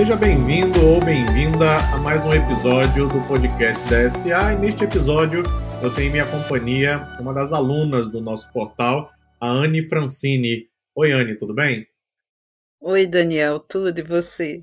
Seja bem-vindo ou bem-vinda a mais um episódio do podcast da SA. E neste episódio eu tenho minha companhia, uma das alunas do nosso portal, a Anne Francini. Oi, Anne, tudo bem? Oi, Daniel, tudo e você?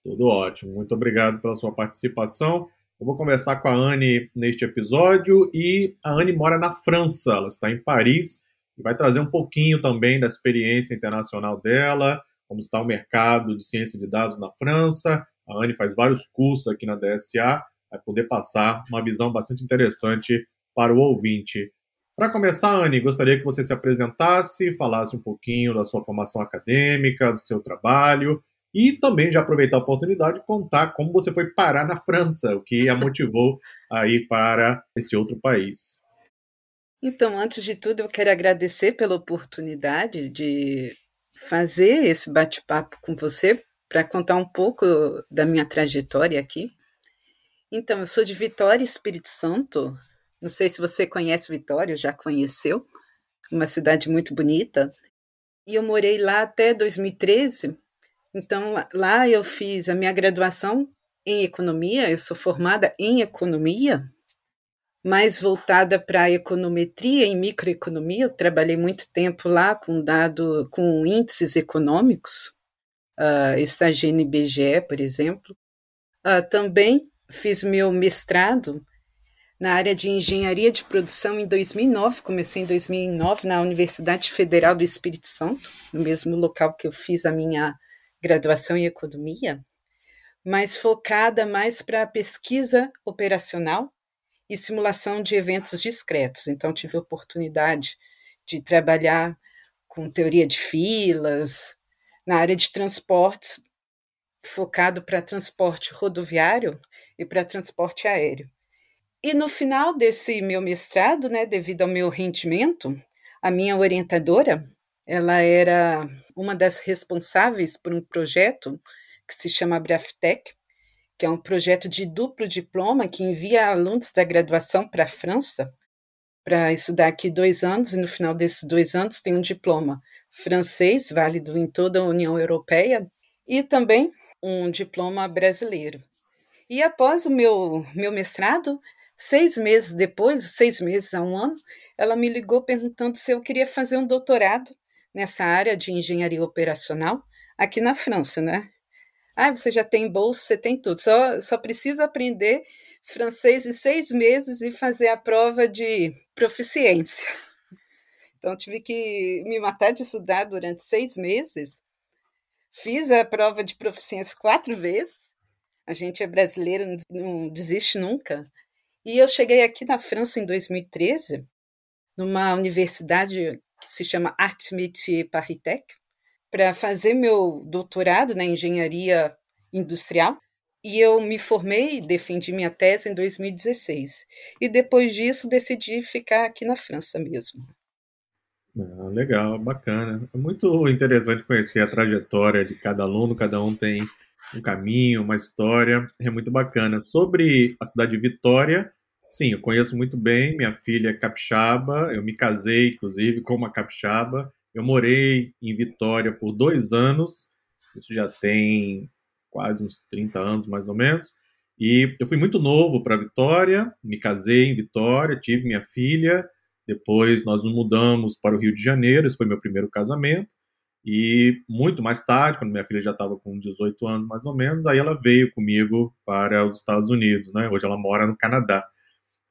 Tudo ótimo. Muito obrigado pela sua participação. Eu vou conversar com a Anne neste episódio e a Anne mora na França, ela está em Paris e vai trazer um pouquinho também da experiência internacional dela, como está o mercado de ciência de dados na França. A Anne faz vários cursos aqui na DSA, vai poder passar uma visão bastante interessante para o ouvinte. Para começar, Anne, gostaria que você se apresentasse, falasse um pouquinho da sua formação acadêmica, do seu trabalho e também já aproveitar a oportunidade de contar como você foi parar na França, o que a motivou a ir para esse outro país. Então, antes de tudo, eu quero agradecer pela oportunidade de fazer esse bate-papo com você para contar um pouco da minha trajetória aqui. Então, eu sou de Vitória, Espírito Santo. Não sei se você conhece Vitória, já conheceu. Uma cidade muito bonita. E eu morei lá até 2013. Então, lá eu fiz a minha graduação em economia. Eu sou formada em economia mais voltada para a econometria e microeconomia. Eu trabalhei muito tempo lá com dado, com índices econômicos, uh, estagiei no IBGE, por exemplo. Uh, também fiz meu mestrado na área de engenharia de produção em 2009. Comecei em 2009 na Universidade Federal do Espírito Santo, no mesmo local que eu fiz a minha graduação em economia, mas focada mais para a pesquisa operacional e simulação de eventos discretos. Então, tive a oportunidade de trabalhar com teoria de filas, na área de transportes, focado para transporte rodoviário e para transporte aéreo. E no final desse meu mestrado, né, devido ao meu rendimento, a minha orientadora, ela era uma das responsáveis por um projeto que se chama Braftec, que é um projeto de duplo diploma que envia alunos da graduação para a França para estudar aqui dois anos, e no final desses dois anos tem um diploma francês, válido em toda a União Europeia, e também um diploma brasileiro. E após o meu, meu mestrado, seis meses depois, seis meses a um ano, ela me ligou perguntando se eu queria fazer um doutorado nessa área de engenharia operacional aqui na França, né? Ah, você já tem bolsa, você tem tudo. Só, só precisa aprender francês em seis meses e fazer a prova de proficiência. Então, tive que me matar de estudar durante seis meses. Fiz a prova de proficiência quatro vezes. A gente é brasileiro, não desiste nunca. E eu cheguei aqui na França em 2013, numa universidade que se chama Art Métier Paris Tech, para fazer meu doutorado na engenharia industrial. E eu me formei defendi minha tese em 2016. E depois disso decidi ficar aqui na França mesmo. Ah, legal, bacana. É muito interessante conhecer a trajetória de cada aluno, cada um tem um caminho, uma história, é muito bacana. Sobre a cidade de Vitória, sim, eu conheço muito bem, minha filha é capixaba, eu me casei, inclusive, com uma capixaba, eu morei em Vitória por dois anos, isso já tem quase uns 30 anos mais ou menos. E eu fui muito novo para Vitória, me casei em Vitória, tive minha filha. Depois nós nos mudamos para o Rio de Janeiro, esse foi meu primeiro casamento. E muito mais tarde, quando minha filha já estava com 18 anos mais ou menos, aí ela veio comigo para os Estados Unidos, né? Hoje ela mora no Canadá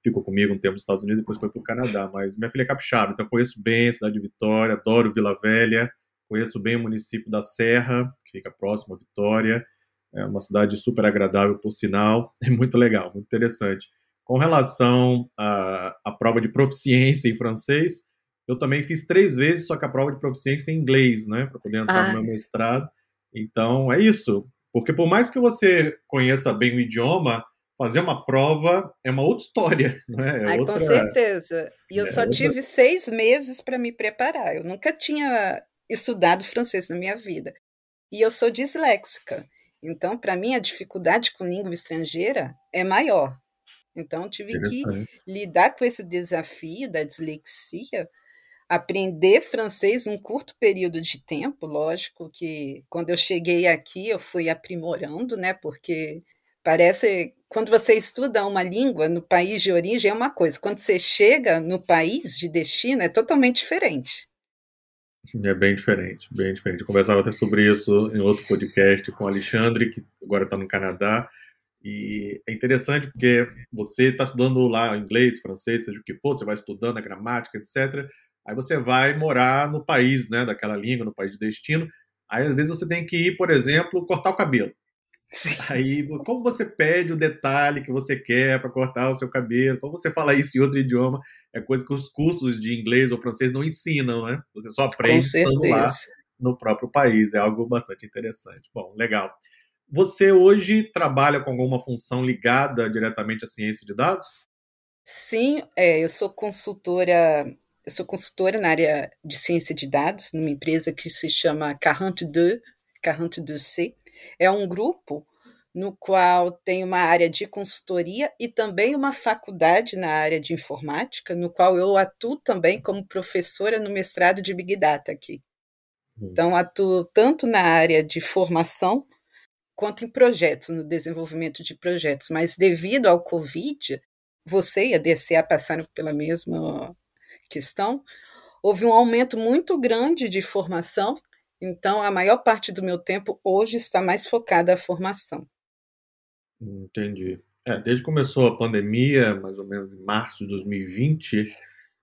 ficou comigo um tempo nos Estados Unidos, depois foi para o Canadá. Mas minha filha é capixaba, então conheço bem a cidade de Vitória, adoro Vila Velha, conheço bem o município da Serra, que fica próximo a Vitória. É uma cidade super agradável, por sinal. É muito legal, muito interessante. Com relação à, à prova de proficiência em francês, eu também fiz três vezes, só que a prova de proficiência em inglês, né, para poder entrar ah. no meu mestrado. Então, é isso. Porque por mais que você conheça bem o idioma, fazer uma prova é uma outra história, né? É Ai, outra... Com certeza. E eu é só outra... tive seis meses para me preparar. Eu nunca tinha estudado francês na minha vida. E eu sou disléxica. Então, para mim, a dificuldade com língua estrangeira é maior. Então, tive que lidar com esse desafio da dislexia aprender francês num curto período de tempo, lógico que quando eu cheguei aqui eu fui aprimorando, né? Porque parece quando você estuda uma língua no país de origem é uma coisa, quando você chega no país de destino é totalmente diferente. É bem diferente, bem diferente. Eu conversava até sobre isso em outro podcast com o Alexandre, que agora está no Canadá. E é interessante porque você está estudando lá inglês, francês, seja o que for, você vai estudando a gramática, etc. Aí você vai morar no país, né, daquela língua, no país de destino. Aí às vezes você tem que ir, por exemplo, cortar o cabelo. Sim. Aí, como você pede o detalhe que você quer para cortar o seu cabelo? Como você fala isso em outro idioma? É coisa que os cursos de inglês ou francês não ensinam, né? Você só aprende estando lá no próprio país. É algo bastante interessante. Bom, legal. Você hoje trabalha com alguma função ligada diretamente à ciência de dados? Sim, é, eu sou consultora eu sou consultora na área de ciência de dados, numa empresa que se chama 42, 42C. É um grupo no qual tem uma área de consultoria e também uma faculdade na área de informática, no qual eu atuo também como professora no mestrado de Big Data aqui. Hum. Então, atuo tanto na área de formação quanto em projetos, no desenvolvimento de projetos. Mas devido ao Covid, você e a DCA passaram pela mesma questão, houve um aumento muito grande de formação, então a maior parte do meu tempo hoje está mais focada à formação. Entendi. É, desde que começou a pandemia, mais ou menos em março de 2020,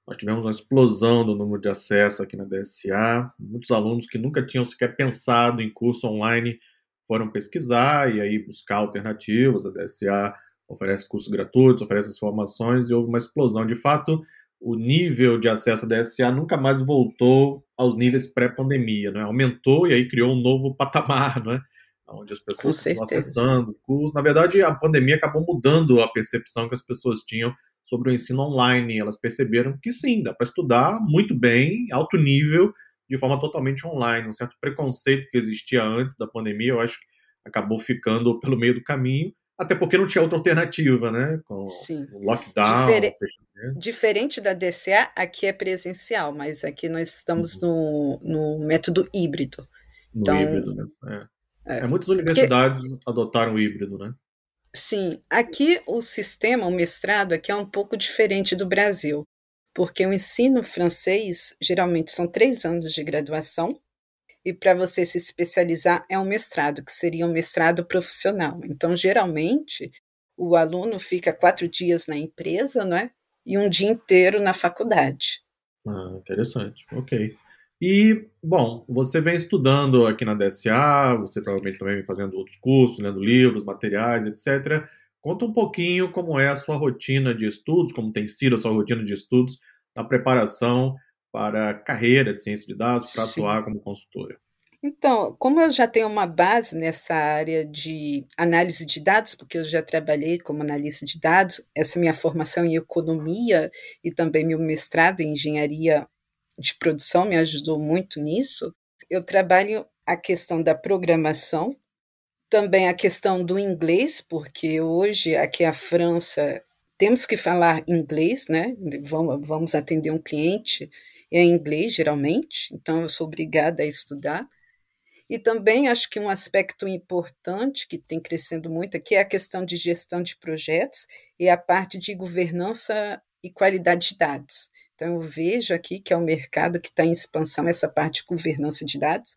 nós tivemos uma explosão do número de acesso aqui na DSA. Muitos alunos que nunca tinham sequer pensado em curso online foram pesquisar e aí buscar alternativas. A DSA oferece cursos gratuitos, oferece as formações e houve uma explosão. De fato, o nível de acesso à DSA nunca mais voltou aos níveis pré-pandemia, né? aumentou e aí criou um novo patamar, né? onde as pessoas estão acessando o curso. Na verdade, a pandemia acabou mudando a percepção que as pessoas tinham sobre o ensino online. Elas perceberam que sim, dá para estudar muito bem, alto nível, de forma totalmente online. Um certo preconceito que existia antes da pandemia, eu acho que acabou ficando pelo meio do caminho, até porque não tinha outra alternativa, né? Com Sim. o lockdown. Difere... Diferente da DCA, aqui é presencial, mas aqui nós estamos uhum. no, no método híbrido. No então, híbrido, né? É. É. muitas universidades porque... adotaram o híbrido, né? Sim, aqui o sistema, o mestrado, aqui é um pouco diferente do Brasil, porque o ensino francês geralmente são três anos de graduação, e para você se especializar é um mestrado, que seria um mestrado profissional. Então, geralmente, o aluno fica quatro dias na empresa, não é? E um dia inteiro na faculdade. Ah, interessante. Ok. E, bom, você vem estudando aqui na DSA, você provavelmente também vem fazendo outros cursos, lendo livros, materiais, etc. Conta um pouquinho como é a sua rotina de estudos, como tem sido a sua rotina de estudos na preparação para a carreira de ciência de dados, para Sim. atuar como consultora? Então, como eu já tenho uma base nessa área de análise de dados, porque eu já trabalhei como analista de dados, essa minha formação em economia e também meu mestrado em engenharia de produção me ajudou muito nisso. Eu trabalho a questão da programação, também a questão do inglês, porque hoje aqui a França temos que falar inglês, né? Vamos, vamos atender um cliente é em inglês, geralmente, então eu sou obrigada a estudar. E também acho que um aspecto importante que tem crescendo muito aqui é a questão de gestão de projetos e a parte de governança e qualidade de dados. Então, eu vejo aqui que é um mercado que está em expansão, essa parte de governança de dados.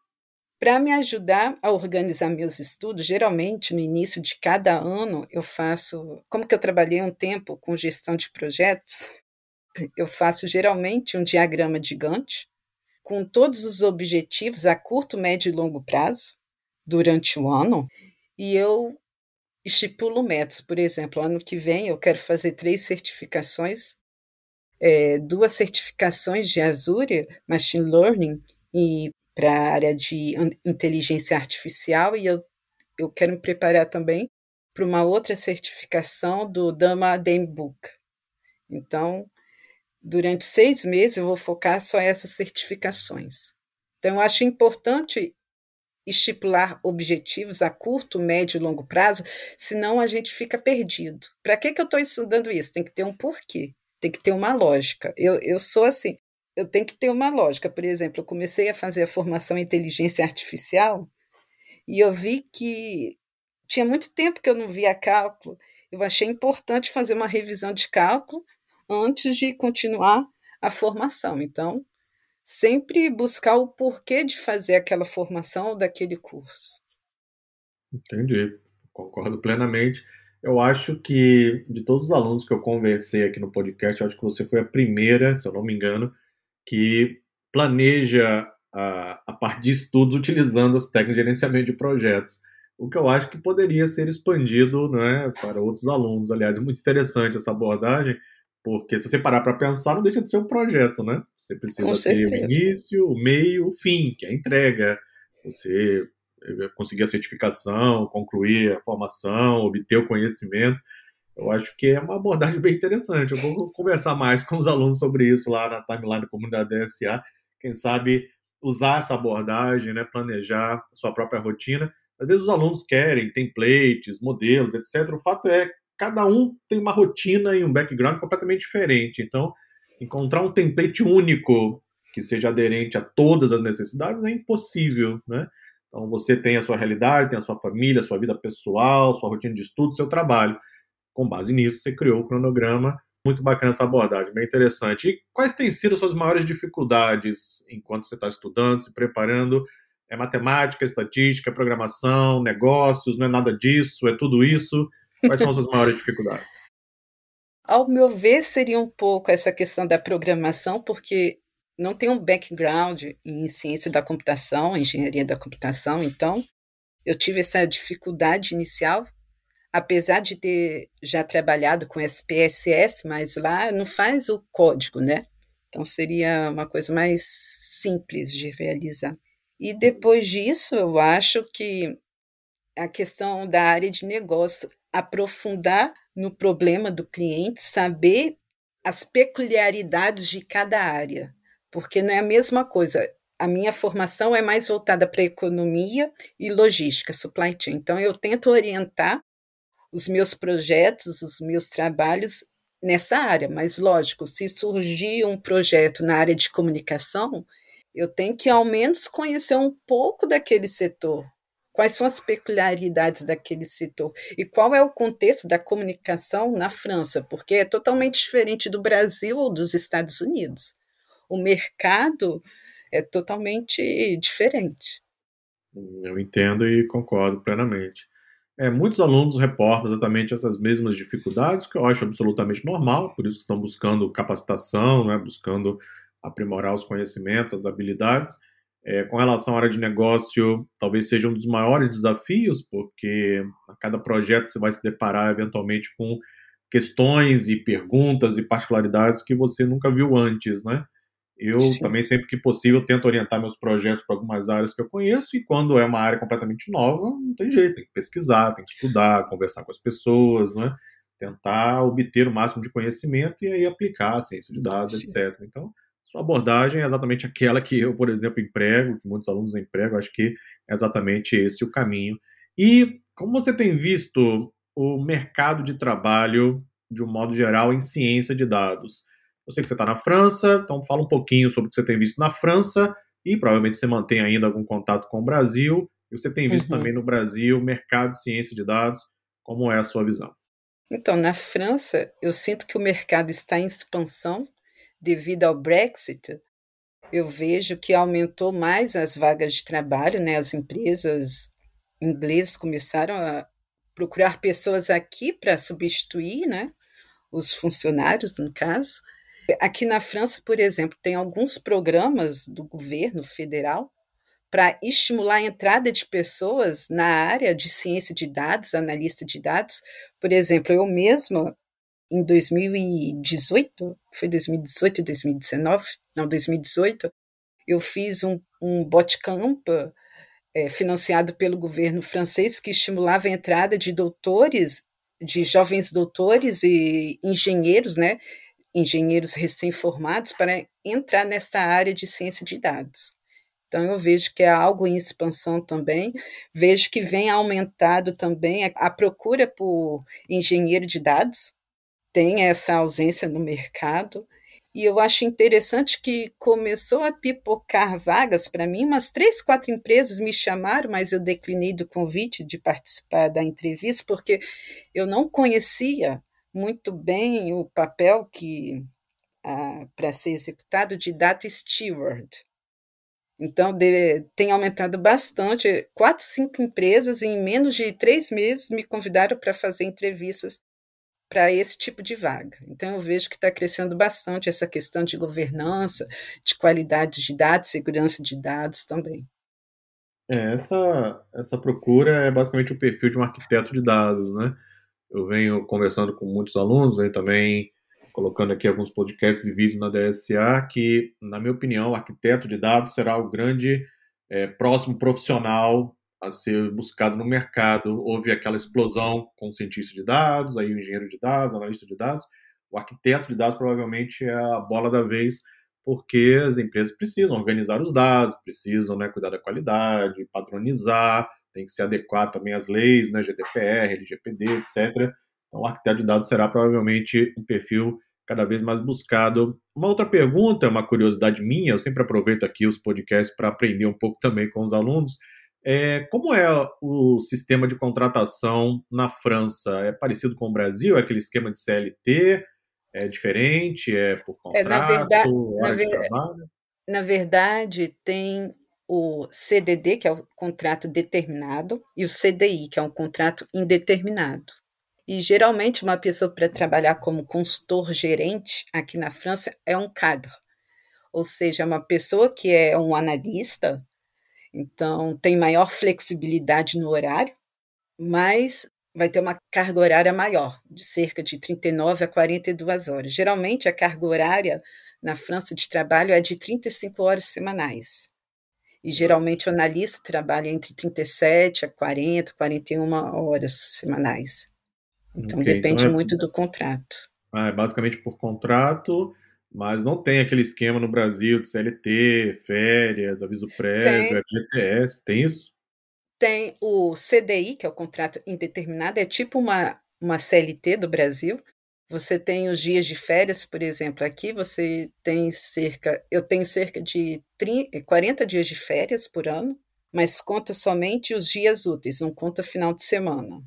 Para me ajudar a organizar meus estudos, geralmente no início de cada ano eu faço, como que eu trabalhei um tempo com gestão de projetos, eu faço geralmente um diagrama de Gantt com todos os objetivos a curto, médio e longo prazo durante o ano e eu estipulo metas. Por exemplo, ano que vem eu quero fazer três certificações, é, duas certificações de Azure, Machine Learning e para a área de inteligência artificial e eu, eu quero me preparar também para uma outra certificação do Dama Book. Então, durante seis meses eu vou focar só essas certificações. Então, eu acho importante estipular objetivos a curto, médio e longo prazo, senão a gente fica perdido. Para que, que eu estou estudando isso? Tem que ter um porquê, tem que ter uma lógica. Eu, eu sou assim, eu tenho que ter uma lógica. Por exemplo, eu comecei a fazer a formação em inteligência artificial e eu vi que tinha muito tempo que eu não via cálculo. Eu achei importante fazer uma revisão de cálculo antes de continuar a formação. Então, sempre buscar o porquê de fazer aquela formação ou daquele curso. Entendi, concordo plenamente. Eu acho que de todos os alunos que eu conversei aqui no podcast, acho que você foi a primeira, se eu não me engano, que planeja a, a parte de estudos utilizando as técnicas de gerenciamento de projetos. O que eu acho que poderia ser expandido né, para outros alunos. Aliás, é muito interessante essa abordagem, porque se você parar para pensar, não deixa de ser um projeto, né? Você precisa ter o início, o meio, o fim, que é a entrega. Você eh, conseguir a certificação, concluir a formação, obter o conhecimento. Eu acho que é uma abordagem bem interessante. Eu vou conversar mais com os alunos sobre isso lá na timeline da comunidade DSA. Quem sabe usar essa abordagem, né, planejar a sua própria rotina. Às vezes os alunos querem templates, modelos, etc. O fato é cada um tem uma rotina e um background completamente diferente. Então, encontrar um template único que seja aderente a todas as necessidades é impossível, né? Então, você tem a sua realidade, tem a sua família, a sua vida pessoal, sua rotina de estudo, seu trabalho. Com base nisso, você criou o cronograma. Muito bacana essa abordagem, bem interessante. E quais têm sido as suas maiores dificuldades enquanto você está estudando, se preparando? É matemática, estatística, programação, negócios, não é nada disso, é tudo isso? Quais são as suas maiores dificuldades? Ao meu ver, seria um pouco essa questão da programação, porque não tenho um background em ciência da computação, engenharia da computação, então eu tive essa dificuldade inicial, apesar de ter já trabalhado com SPSS, mas lá não faz o código, né? Então seria uma coisa mais simples de realizar. E depois disso, eu acho que a questão da área de negócio aprofundar no problema do cliente, saber as peculiaridades de cada área, porque não é a mesma coisa. A minha formação é mais voltada para economia e logística, supply chain. Então, eu tento orientar os meus projetos, os meus trabalhos nessa área. Mas, lógico, se surgir um projeto na área de comunicação, eu tenho que, ao menos, conhecer um pouco daquele setor, Quais são as peculiaridades daquele setor? E qual é o contexto da comunicação na França? Porque é totalmente diferente do Brasil ou dos Estados Unidos. O mercado é totalmente diferente. Eu entendo e concordo plenamente. É, muitos alunos reportam exatamente essas mesmas dificuldades, que eu acho absolutamente normal, por isso que estão buscando capacitação, né, buscando aprimorar os conhecimentos, as habilidades. É, com relação à área de negócio, talvez seja um dos maiores desafios, porque a cada projeto você vai se deparar eventualmente com questões e perguntas e particularidades que você nunca viu antes, né? Eu Sim. também, sempre que possível, tento orientar meus projetos para algumas áreas que eu conheço, e quando é uma área completamente nova, não tem jeito, tem que pesquisar, tem que estudar, conversar com as pessoas, né? Tentar obter o máximo de conhecimento e aí aplicar a ciência de dados, Sim. etc. Então, sua abordagem é exatamente aquela que eu, por exemplo, emprego, que muitos alunos empregam, acho que é exatamente esse o caminho. E como você tem visto o mercado de trabalho, de um modo geral, em ciência de dados? Eu sei que você está na França, então fala um pouquinho sobre o que você tem visto na França e provavelmente você mantém ainda algum contato com o Brasil. E você tem visto uhum. também no Brasil o mercado de ciência de dados. Como é a sua visão? Então, na França, eu sinto que o mercado está em expansão devido ao Brexit, eu vejo que aumentou mais as vagas de trabalho, né? As empresas inglesas começaram a procurar pessoas aqui para substituir, né? Os funcionários, no caso. Aqui na França, por exemplo, tem alguns programas do governo federal para estimular a entrada de pessoas na área de ciência de dados, analista de dados. Por exemplo, eu mesma em 2018, foi 2018 e 2019, não, 2018, eu fiz um, um botcamp é, financiado pelo governo francês que estimulava a entrada de doutores, de jovens doutores e engenheiros, né, engenheiros recém-formados para entrar nessa área de ciência de dados. Então, eu vejo que é algo em expansão também. Vejo que vem aumentado também a procura por engenheiro de dados, tem essa ausência no mercado e eu acho interessante que começou a pipocar vagas para mim, umas três, quatro empresas me chamaram, mas eu declinei do convite de participar da entrevista, porque eu não conhecia muito bem o papel que ah, para ser executado de data steward. Então, de, tem aumentado bastante. Quatro, cinco empresas, em menos de três meses, me convidaram para fazer entrevistas para esse tipo de vaga. Então, eu vejo que está crescendo bastante essa questão de governança, de qualidade de dados, segurança de dados também. É, essa, essa procura é basicamente o perfil de um arquiteto de dados, né? Eu venho conversando com muitos alunos, venho também colocando aqui alguns podcasts e vídeos na DSA, que, na minha opinião, o arquiteto de dados será o grande é, próximo profissional a ser buscado no mercado. Houve aquela explosão com o cientista de dados, aí o engenheiro de dados, analista de dados. O arquiteto de dados provavelmente é a bola da vez, porque as empresas precisam organizar os dados, precisam né, cuidar da qualidade, padronizar, tem que se adequar também às leis, né, GDPR, LGPD, etc. Então, o arquiteto de dados será provavelmente um perfil cada vez mais buscado. Uma outra pergunta, uma curiosidade minha, eu sempre aproveito aqui os podcasts para aprender um pouco também com os alunos. É, como é o sistema de contratação na França? É parecido com o Brasil? É aquele esquema de CLT? É diferente? É por contrato? É, na verdade, na, ver... na verdade, tem o CDD, que é o contrato determinado, e o CDI, que é um contrato indeterminado. E geralmente uma pessoa para trabalhar como consultor gerente aqui na França é um cadre, ou seja, uma pessoa que é um analista, então tem maior flexibilidade no horário, mas vai ter uma carga horária maior, de cerca de 39 a 42 horas. Geralmente a carga horária na França de trabalho é de 35 horas semanais. E geralmente o analista trabalha entre 37 a 40, 41 horas semanais. Então okay, depende então é... muito do contrato. Ah, é basicamente por contrato, mas não tem aquele esquema no Brasil de CLT, férias, aviso prévio, FGTS, tem isso? Tem o CDI, que é o contrato indeterminado, é tipo uma, uma CLT do Brasil. Você tem os dias de férias, por exemplo, aqui você tem cerca, eu tenho cerca de 30, 40 dias de férias por ano, mas conta somente os dias úteis, não conta final de semana.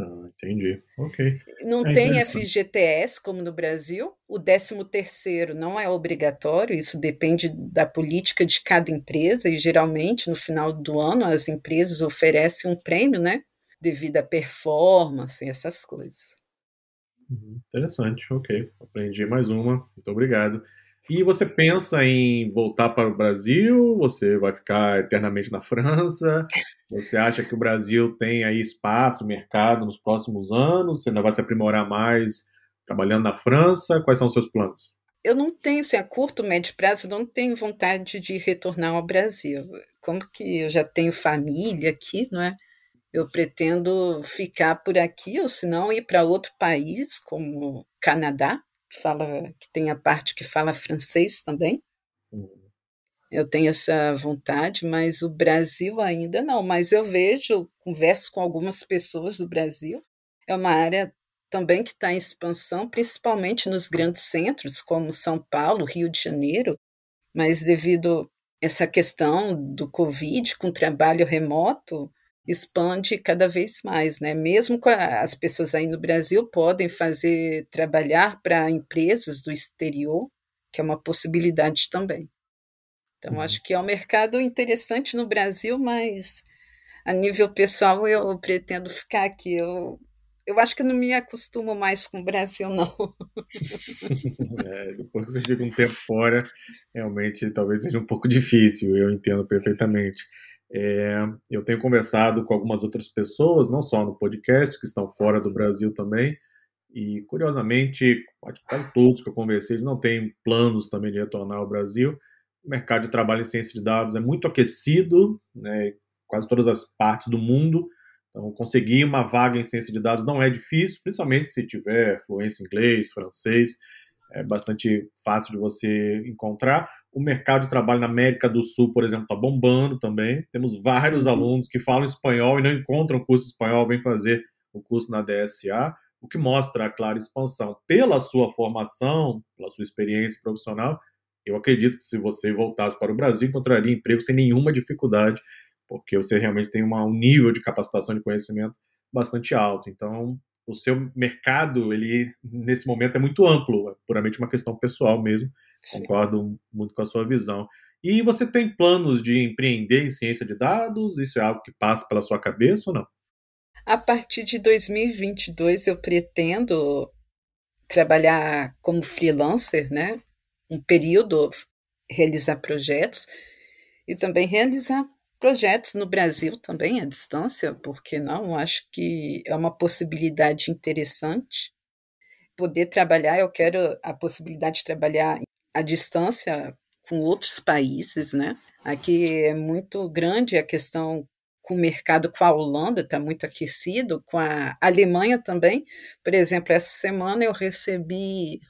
Ah, entendi. Ok. Não é tem FGTS como no Brasil. O 13 terceiro não é obrigatório, isso depende da política de cada empresa e geralmente no final do ano as empresas oferecem um prêmio, né? Devido à performance, essas coisas. Uhum, interessante, ok. Aprendi mais uma. Muito obrigado. E você pensa em voltar para o Brasil? Você vai ficar eternamente na França? Você acha que o Brasil tem aí espaço, mercado nos próximos anos? Você ainda vai se aprimorar mais trabalhando na França? Quais são os seus planos? Eu não tenho, assim, a curto, médio prazo, não tenho vontade de retornar ao Brasil. Como que eu já tenho família aqui, não é? Eu pretendo ficar por aqui, ou se não ir para outro país, como Canadá, que fala que tem a parte que fala francês também. Uhum. Eu tenho essa vontade, mas o Brasil ainda não. Mas eu vejo, converso com algumas pessoas do Brasil. É uma área também que está em expansão, principalmente nos grandes centros, como São Paulo, Rio de Janeiro. Mas devido a essa questão do Covid, com trabalho remoto, expande cada vez mais, né? Mesmo as pessoas aí no Brasil podem fazer trabalhar para empresas do exterior, que é uma possibilidade também. Então uhum. acho que é um mercado interessante no Brasil, mas a nível pessoal eu pretendo ficar aqui. Eu eu acho que eu não me acostumo mais com o Brasil, não. é, depois que você fica um tempo fora, realmente talvez seja um pouco difícil, eu entendo perfeitamente. É, eu tenho conversado com algumas outras pessoas, não só no podcast, que estão fora do Brasil também, e curiosamente, quase todos que eu conversei, eles não têm planos também de retornar ao Brasil. O mercado de trabalho em ciência de dados é muito aquecido, né, quase todas as partes do mundo. Então, conseguir uma vaga em ciência de dados não é difícil, principalmente se tiver fluência em inglês, francês, é bastante fácil de você encontrar. O mercado de trabalho na América do Sul, por exemplo, está bombando também. Temos vários uhum. alunos que falam espanhol e não encontram curso espanhol, vêm fazer o curso na DSA. o que mostra a clara expansão. Pela sua formação, pela sua experiência profissional, eu acredito que se você voltasse para o Brasil, encontraria emprego sem nenhuma dificuldade, porque você realmente tem uma, um nível de capacitação de conhecimento bastante alto. Então, o seu mercado, ele nesse momento é muito amplo, é puramente uma questão pessoal mesmo. Sim. Concordo muito com a sua visão. E você tem planos de empreender em ciência de dados? Isso é algo que passa pela sua cabeça ou não? A partir de 2022 eu pretendo trabalhar como freelancer, né? Um período realizar projetos e também realizar projetos no Brasil também à distância, porque não? Acho que é uma possibilidade interessante poder trabalhar. Eu quero a possibilidade de trabalhar à distância com outros países, né? Aqui é muito grande a questão com o mercado com a Holanda, está muito aquecido, com a Alemanha também. Por exemplo, essa semana eu recebi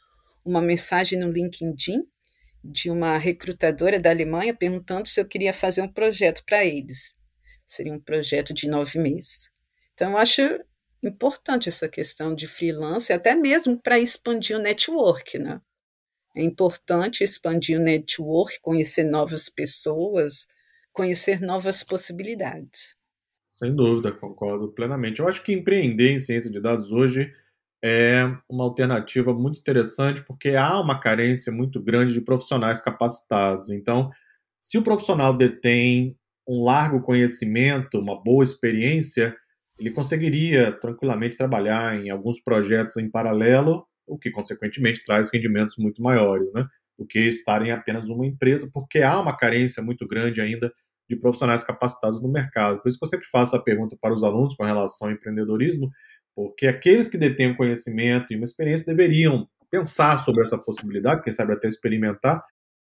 uma mensagem no LinkedIn de uma recrutadora da Alemanha perguntando se eu queria fazer um projeto para eles. Seria um projeto de nove meses. Então, eu acho importante essa questão de freelance, até mesmo para expandir o network, né? É importante expandir o network, conhecer novas pessoas, conhecer novas possibilidades. Sem dúvida, concordo plenamente. Eu acho que empreender em ciência de dados hoje é uma alternativa muito interessante porque há uma carência muito grande de profissionais capacitados. Então, se o profissional detém um largo conhecimento, uma boa experiência, ele conseguiria tranquilamente trabalhar em alguns projetos em paralelo, o que consequentemente traz rendimentos muito maiores, né? Do que estar em apenas uma empresa, porque há uma carência muito grande ainda de profissionais capacitados no mercado. Por isso que eu sempre faço a pergunta para os alunos com relação ao empreendedorismo, porque aqueles que detêm conhecimento e uma experiência deveriam pensar sobre essa possibilidade, quem sabe até experimentar,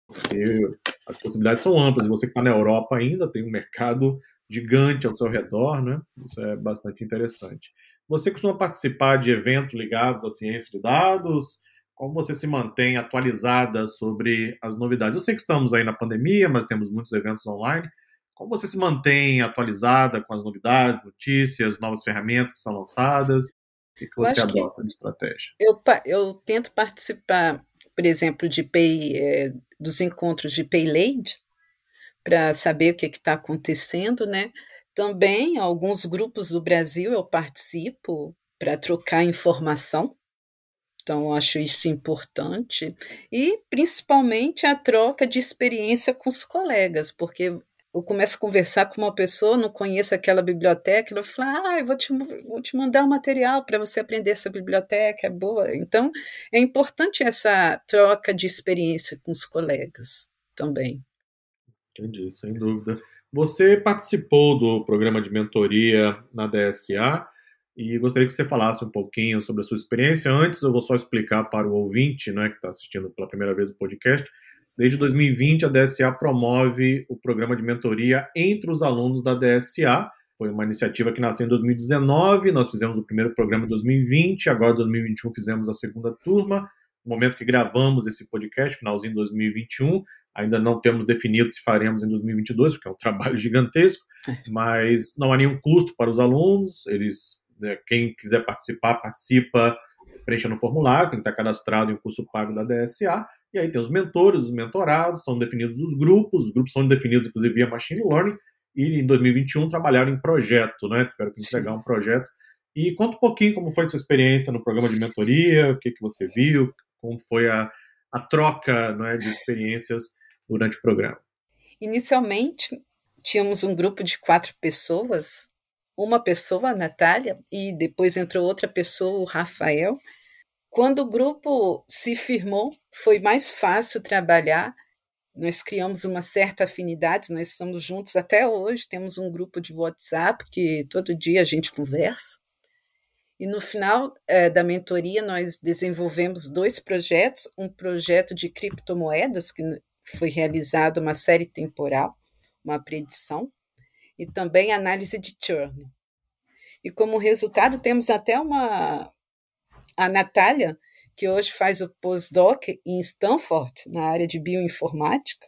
porque as possibilidades são amplas. E você que está na Europa ainda tem um mercado gigante ao seu redor, né? Isso é bastante interessante. Você costuma participar de eventos ligados à ciência de dados? Como você se mantém atualizada sobre as novidades? Eu sei que estamos aí na pandemia, mas temos muitos eventos online. Como você se mantém atualizada com as novidades, notícias, novas ferramentas que são lançadas? O que, que você adota de estratégia? Eu, eu tento participar, por exemplo, de pay, é, dos encontros de Paylade, para saber o que está acontecendo, né? Também alguns grupos do Brasil eu participo para trocar informação. Então, acho isso importante. E, principalmente, a troca de experiência com os colegas, porque eu começo a conversar com uma pessoa, não conheço aquela biblioteca, ela fala, ah, eu vou te, vou te mandar um material para você aprender essa biblioteca, é boa. Então, é importante essa troca de experiência com os colegas também. Entendi, sem dúvida. Você participou do programa de mentoria na DSA e gostaria que você falasse um pouquinho sobre a sua experiência. Antes, eu vou só explicar para o ouvinte né, que está assistindo pela primeira vez o podcast Desde 2020, a DSA promove o programa de mentoria entre os alunos da DSA. Foi uma iniciativa que nasceu em 2019, nós fizemos o primeiro programa em 2020, agora em 2021 fizemos a segunda turma. No momento que gravamos esse podcast, finalzinho de 2021, ainda não temos definido se faremos em 2022, porque é um trabalho gigantesco, mas não há nenhum custo para os alunos, eles, né, quem quiser participar, participa, preencha no formulário, tem que estar cadastrado em um curso pago da DSA, e aí tem os mentores, os mentorados, são definidos os grupos, os grupos são definidos, inclusive, via machine learning, e em 2021 trabalharam em projeto, né? Tiveram que entregar Sim. um projeto. E conta um pouquinho como foi a sua experiência no programa de mentoria, o que, que você viu, como foi a, a troca né, de experiências durante o programa. Inicialmente, tínhamos um grupo de quatro pessoas, uma pessoa, a Natália, e depois entrou outra pessoa, o Rafael, quando o grupo se firmou, foi mais fácil trabalhar. Nós criamos uma certa afinidade, nós estamos juntos até hoje. Temos um grupo de WhatsApp que todo dia a gente conversa. E no final é, da mentoria, nós desenvolvemos dois projetos: um projeto de criptomoedas, que foi realizado uma série temporal, uma predição, e também análise de churn. E como resultado, temos até uma, a Natália, que hoje faz o postdoc em Stanford, na área de bioinformática.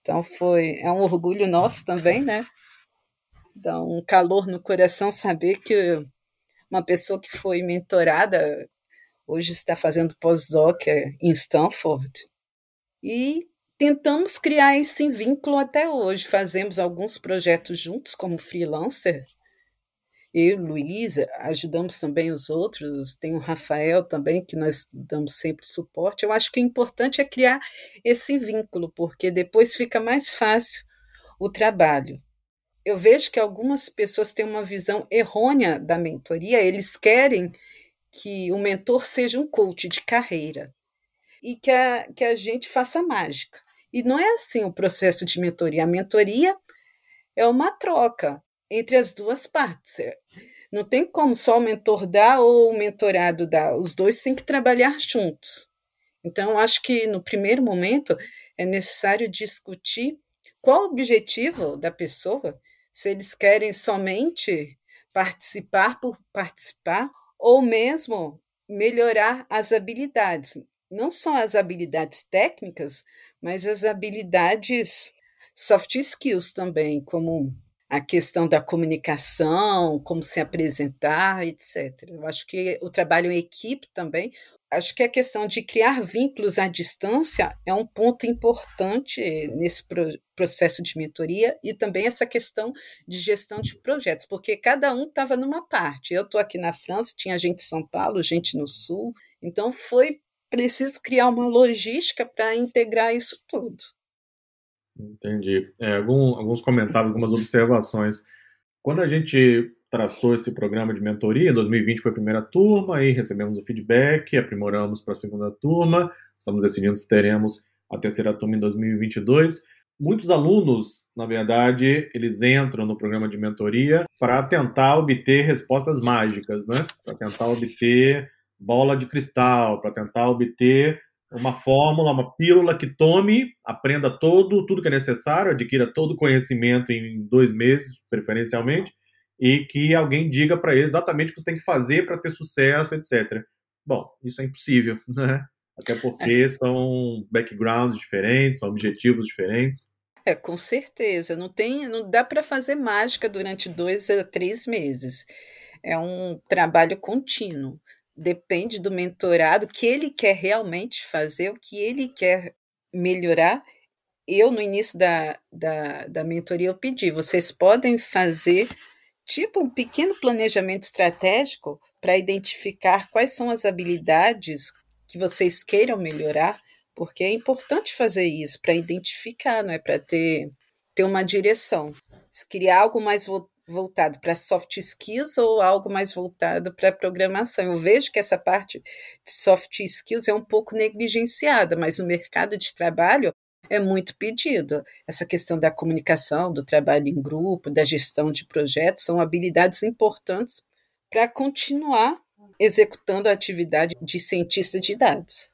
Então foi é um orgulho nosso também, né? Dá um calor no coração saber que uma pessoa que foi mentorada, hoje está fazendo pós-doc em Stanford, e tentamos criar esse vínculo até hoje. Fazemos alguns projetos juntos como freelancer. Eu, Luísa, ajudamos também os outros. Tem o Rafael também, que nós damos sempre suporte. Eu acho que o importante é criar esse vínculo, porque depois fica mais fácil o trabalho. Eu vejo que algumas pessoas têm uma visão errônea da mentoria, eles querem que o mentor seja um coach de carreira e que a, que a gente faça mágica. E não é assim o processo de mentoria. A mentoria é uma troca entre as duas partes. É, não tem como só o mentor dar ou o mentorado dar. Os dois têm que trabalhar juntos. Então, acho que no primeiro momento é necessário discutir qual o objetivo da pessoa, se eles querem somente participar por participar ou mesmo melhorar as habilidades, não só as habilidades técnicas, mas as habilidades soft skills também, como a questão da comunicação, como se apresentar, etc. Eu acho que o trabalho em equipe também, acho que a questão de criar vínculos à distância é um ponto importante nesse processo de mentoria e também essa questão de gestão de projetos, porque cada um estava numa parte. Eu estou aqui na França, tinha gente em São Paulo, gente no Sul, então foi preciso criar uma logística para integrar isso tudo. Entendi. É, algum, alguns comentários, algumas observações. Quando a gente traçou esse programa de mentoria, em 2020 foi a primeira turma, aí recebemos o feedback, aprimoramos para a segunda turma, estamos decidindo se teremos a terceira turma em 2022. Muitos alunos, na verdade, eles entram no programa de mentoria para tentar obter respostas mágicas, né? Para tentar obter bola de cristal para tentar obter uma fórmula, uma pílula que tome, aprenda todo, tudo que é necessário, adquira todo o conhecimento em dois meses, preferencialmente, e que alguém diga para ele exatamente o que você tem que fazer para ter sucesso, etc. Bom, isso é impossível, né? Até porque é. são backgrounds diferentes, são objetivos diferentes. É, com certeza. Não tem, não dá para fazer mágica durante dois a três meses. É um trabalho contínuo depende do mentorado, que ele quer realmente fazer, o que ele quer melhorar. Eu, no início da, da, da mentoria, eu pedi, vocês podem fazer tipo um pequeno planejamento estratégico para identificar quais são as habilidades que vocês queiram melhorar, porque é importante fazer isso para identificar, não é para ter, ter uma direção. Se criar algo mais voltado para soft skills ou algo mais voltado para programação. Eu vejo que essa parte de soft skills é um pouco negligenciada, mas o mercado de trabalho é muito pedido. Essa questão da comunicação, do trabalho em grupo, da gestão de projetos, são habilidades importantes para continuar executando a atividade de cientista de dados.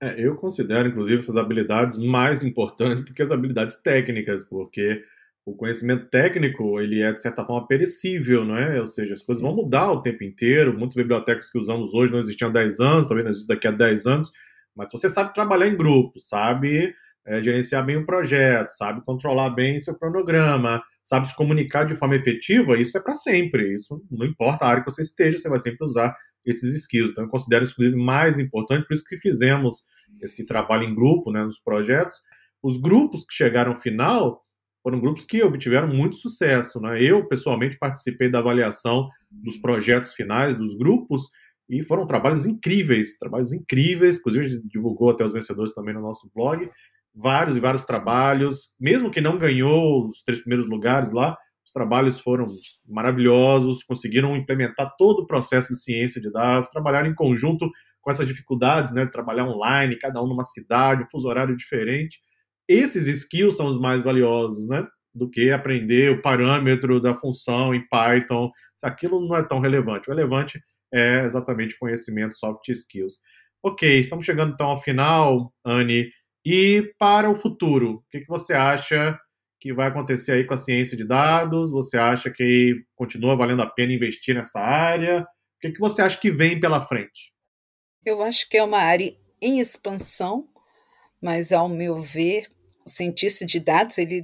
É, eu considero, inclusive, essas habilidades mais importantes do que as habilidades técnicas, porque o conhecimento técnico ele é de certa forma perecível, não é? Ou seja, as coisas Sim. vão mudar o tempo inteiro. Muitas bibliotecas que usamos hoje não existiam há 10 anos, talvez não existam daqui a 10 anos. Mas você sabe trabalhar em grupo, sabe é, gerenciar bem o projeto, sabe controlar bem seu cronograma, sabe se comunicar de forma efetiva, isso é para sempre. Isso não importa a área que você esteja, você vai sempre usar esses skills. Então, eu considero isso, inclusive, mais importante, por isso que fizemos esse trabalho em grupo, né, nos projetos. Os grupos que chegaram ao final, foram grupos que obtiveram muito sucesso. Né? Eu, pessoalmente, participei da avaliação dos projetos finais dos grupos e foram trabalhos incríveis, trabalhos incríveis, inclusive a gente divulgou até os vencedores também no nosso blog, vários e vários trabalhos, mesmo que não ganhou os três primeiros lugares lá, os trabalhos foram maravilhosos, conseguiram implementar todo o processo de ciência de dados, trabalharam em conjunto com essas dificuldades, né, de trabalhar online, cada um numa cidade, um fuso horário diferente, esses skills são os mais valiosos, né? Do que aprender o parâmetro da função em Python. Aquilo não é tão relevante. O relevante é exatamente conhecimento, soft skills. Ok, estamos chegando então ao final, Anne. E para o futuro, o que, você acha que vai acontecer aí com a ciência de dados? Você acha que continua valendo a pena investir nessa área? O que você acha que vem pela frente? Eu acho que é uma área em expansão, mas ao meu ver, o cientista de dados ele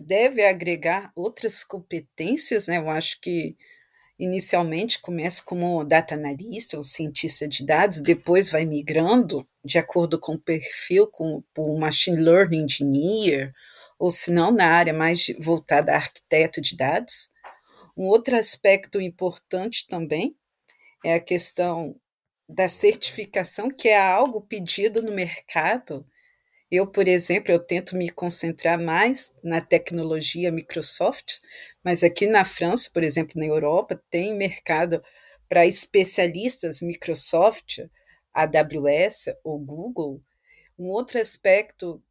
deve agregar outras competências, né? Eu acho que inicialmente começa como data analista ou cientista de dados, depois vai migrando de acordo com o perfil, com o machine learning engineer, ou se não na área mais voltada a arquiteto de dados. Um outro aspecto importante também é a questão da certificação, que é algo pedido no mercado. Eu, por exemplo, eu tento me concentrar mais na tecnologia Microsoft, mas aqui na França, por exemplo, na Europa, tem mercado para especialistas Microsoft, AWS ou Google. Um outro aspecto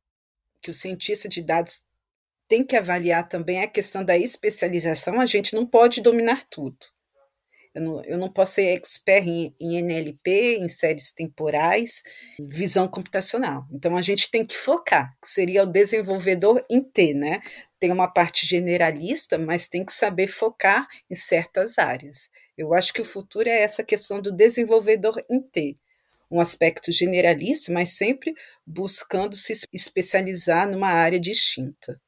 que o cientista de dados tem que avaliar também é a questão da especialização. A gente não pode dominar tudo. Eu não, eu não posso ser expert em, em NLP, em séries temporais, visão computacional. Então a gente tem que focar, que seria o desenvolvedor em T, né? Tem uma parte generalista, mas tem que saber focar em certas áreas. Eu acho que o futuro é essa questão do desenvolvedor em T. Um aspecto generalista, mas sempre buscando se especializar numa área distinta.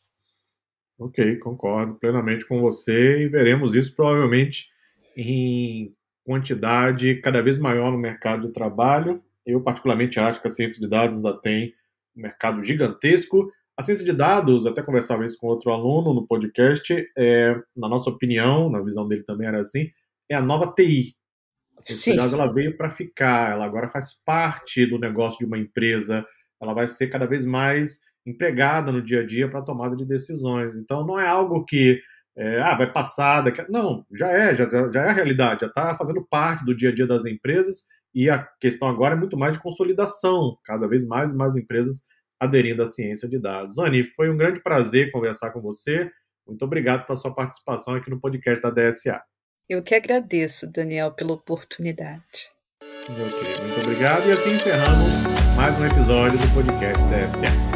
Ok, concordo plenamente com você e veremos isso provavelmente em quantidade cada vez maior no mercado de trabalho. Eu, particularmente, acho que a ciência de dados ainda tem um mercado gigantesco. A ciência de dados, até conversava isso com outro aluno no podcast, é, na nossa opinião, na visão dele também era assim, é a nova TI. A ciência Sim. de dados ela veio para ficar, ela agora faz parte do negócio de uma empresa, ela vai ser cada vez mais empregada no dia a dia para tomada de decisões. Então, não é algo que é, ah, vai passar. Daqui... Não, já é, já, já é a realidade, já está fazendo parte do dia a dia das empresas e a questão agora é muito mais de consolidação, cada vez mais e mais empresas aderindo à ciência de dados. Anny, foi um grande prazer conversar com você. Muito obrigado pela sua participação aqui no podcast da DSA. Eu que agradeço, Daniel, pela oportunidade. Ok, muito obrigado. E assim encerramos mais um episódio do podcast DSA.